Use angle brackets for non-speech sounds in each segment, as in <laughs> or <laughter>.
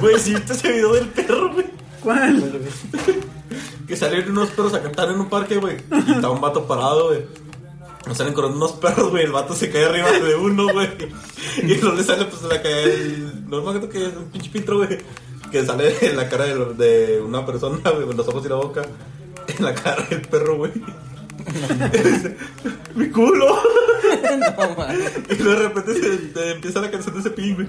Güey, si viste ese video del perro, güey. ¿Cuál? Que salieron unos perros a cantar en un parque, güey. Y estaba un vato parado, güey. Nos salen corriendo unos perros, güey. El vato se cae arriba de uno, güey. Y no le sale, pues, la cae el... No me acuerdo que es un pinche pintro, güey. Que sale en la cara de, de una persona, güey. Con los ojos y la boca. En la cara del perro, güey. Y <laughs> dice, Mi culo. <laughs> No. <laughs> Y luego de repente se, te empieza la canción de ese pin, güey.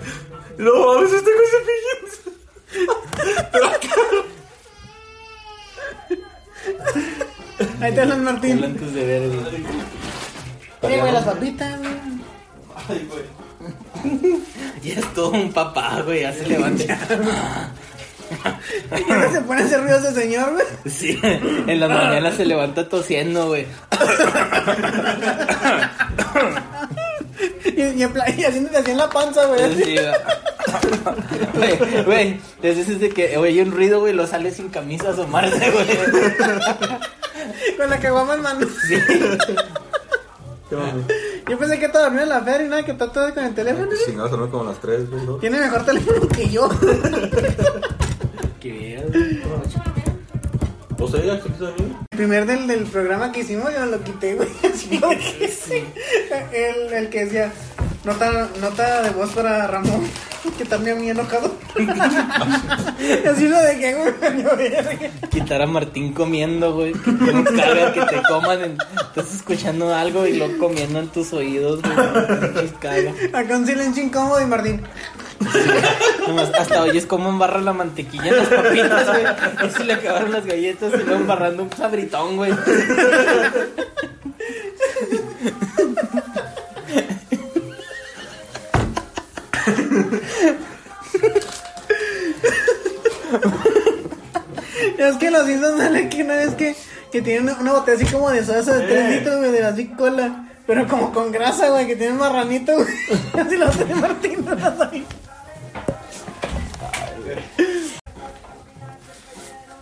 Y No mames, este con ese Pero acá. Ahí te hablan, Martín. Blancos de verde. Oye, güey, las papitas, güey. Ay, güey. Ya es todo un papá, güey. Ya se levanta. <laughs> ¿Por qué se pone ese ruido ese señor, güey? Sí, en las mañanas se levanta tosiendo, güey. Y, y, en plan- y haciéndote así en la panza, güey. Sí, güey. Güey, güey, desde ese que oye un ruido, güey, lo sale sin camisa a asomarse, güey. Con la caguama en mano. Sí. Yo pensé que estaba dormido en la feria y nada, que está todo con el teléfono. güey. Chingados, son como las 3, güey, ¿no? Tiene mejor teléfono que yo. ¿O sea, ya? El primer del, del programa que hicimos yo lo quité, güey. <laughs> Así lo dejé. El, el que decía, nota, nota de voz para Ramón, <laughs> que también muy enojado. <laughs> Así lo dejé, güey. Quitar a Martín comiendo, güey. Que te no caga que te coman. en- Estás escuchando algo y lo comiendo en tus oídos, güey. Acá un silencio incómodo y Martín. Nomás hasta oyes cómo embarra la mantequilla en las papitas, güey. Y se le acabaron las galletas y luego embarrando un sabritón, güey. Es que los Simpsons sale que una vez que, que tienen una, botella así como de soda de 3 litros, güey, de así cola. Pero como con grasa, güey, que tiene un marranito, güey. <laughs> Así lo hace Martín, no lo sabe.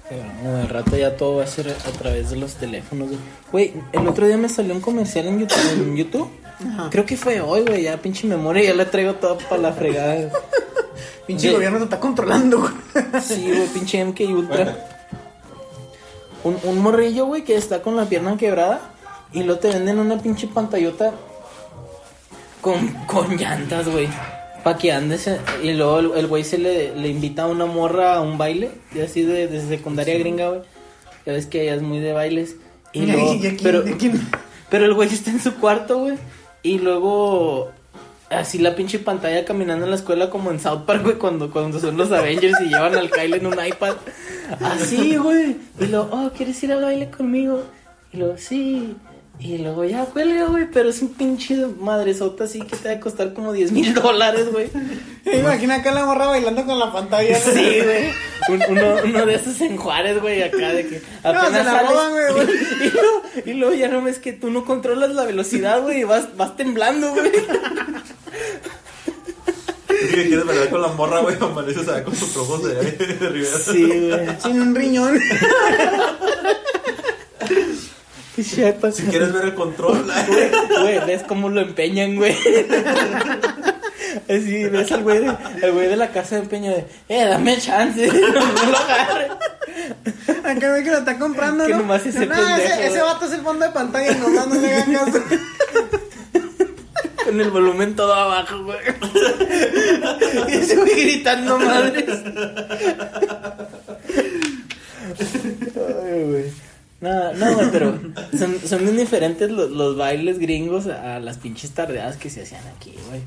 Pero, al rato ya todo va a ser a través de los teléfonos, güey. El otro día me salió un comercial en YouTube. En <clears throat> YouTube. Creo que fue hoy, güey. Ya pinche memoria, ya la traigo toda para la fregada. <laughs> Pinche gobierno se está controlando, güey. Sí, güey, pinche MK Ultra. Un, un morrillo, güey, que está con la pierna quebrada y lo te venden una pinche pantallota con, con llantas, güey. Pa' que andes. eh, Y luego el- güey se le, le invita a una morra a un baile, y así de, de secundaria gringa, güey. Ya ves que ella es muy de bailes. Y <laughs> luego, ¿Y aquí- pero, pero el güey está en su cuarto, güey. Y luego así la pinche pantalla caminando en la escuela como en South Park, güey, cuando, cuando son los Avengers y llevan al Kyle en un iPad. <laughs> Así, güey. Y luego, oh, ¿quieres ir al baile conmigo? Y luego, sí. Y luego ya cuelga, güey, pero es un pinche madresota así que te va a costar como 10 mil dólares, güey. Imagina acá la morra bailando con la pantalla. ¿no? Sí, güey. Un- uno, uno de esos en Juárez, güey, acá de que apenas se la sales roban, güey, güey. <laughs> Y, luego, y luego ya no ves que tú no controlas la velocidad, güey, y vas, vas temblando, güey. Es que quieres bailar con la morra, güey. Amaneces con sus ojos de, de Rivera. Sí, güey. Sin un riñón. <laughs> Si quieres ver el control, <laughs> Güey, güey, ves cómo lo empeñan, güey. <laughs> Así, ves al güey de, al güey de la casa de empeño de, eh, dame chance, <laughs> no lo agarre. Acá ve que lo está comprando, Que ¿no? nomás ese No, pendejo, ese, ese vato es el fondo de pantalla y nomás no le hagan caso. Con el volumen todo abajo, güey. Y ese güey gritando madres. Ay, güey. No, no, güey, pero son, son bien diferentes los, los bailes gringos a las pinches tardeadas que se hacían aquí, güey.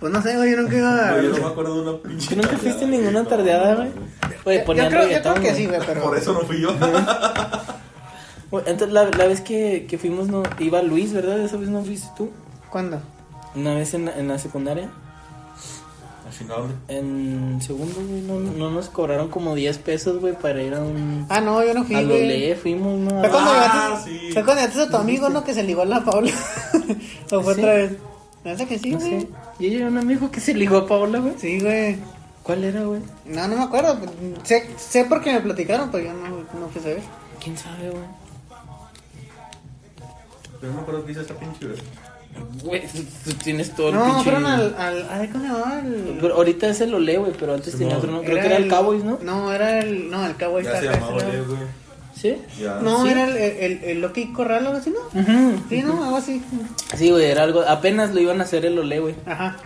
Pues no sé, güey, yo nunca iba a... Güey, yo no me acuerdo de una pinche. ¿Tú nunca fuiste ninguna tardeada, güey? Güey, Yo creo, yo reggaetón, creo que güey. sí, güey, pero... Por eso no fui yo. Entonces, la, la vez que, que fuimos, no, iba Luis, ¿verdad? Esa vez no fuiste tú. ¿Cuándo? Una vez en, la- en la secundaria. En segundo, güey, no, no nos cobraron como 10 pesos, güey, para ir a un... Ah, no, yo no fui, a lo lee, fuimos, ¿no? Fue cuando Ah, llevaste, sí. fue cuando llevaste a tu amigo, ¿no? Que se ligó a la Paula. <laughs> o fue ¿Sí? otra vez. ¿Neta que sí, No güey? sé. Yo llevé a un amigo que se ligó a Paola, güey. Sí, güey. ¿Cuál era, güey? No, no me acuerdo. Sé, sé porque me platicaron, pero yo no, no fui a saber. ¿Quién sabe, güey? Pero no me acuerdo qué hice esa pinche, güey. Güey, tú tienes todo el No, pinche... fueron al, al, ay, ¿cómo se llamaba? El- Pero ahorita es el Ole, güey, pero antes tenía otro, ¿no? Creo que era el Cowboys, ¿no? No, era el, no, el Cowboys Ya se llamaba acá, Ole, ese güey. ¿Sí? Ya. No, Sí. era el, el, el, el Loki Corral o algo así, ¿no? Ujú. Sí, ¿no? Algo así. Sí, güey, era algo... Apenas lo iban a hacer el Ole, güey. Ajá.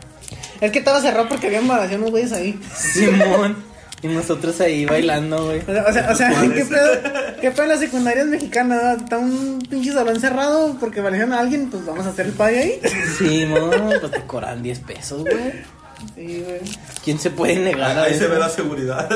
Es que estaba cerrado porque había embarazación unos güeyes ahí. Simón. Y nosotros ahí bailando, güey. O sea, o sea, o sea, ¿Cuál ¿qué pedo? ¿Qué pedo las secundarias mexicanas? Está un pinche salón cerrado porque valieron a alguien, pues vamos a hacer el party ahí. Simón, pues te cobran 10 pesos, güey. Sí, güey. ¿Quién se puede negar a Ahí se ve la seguridad.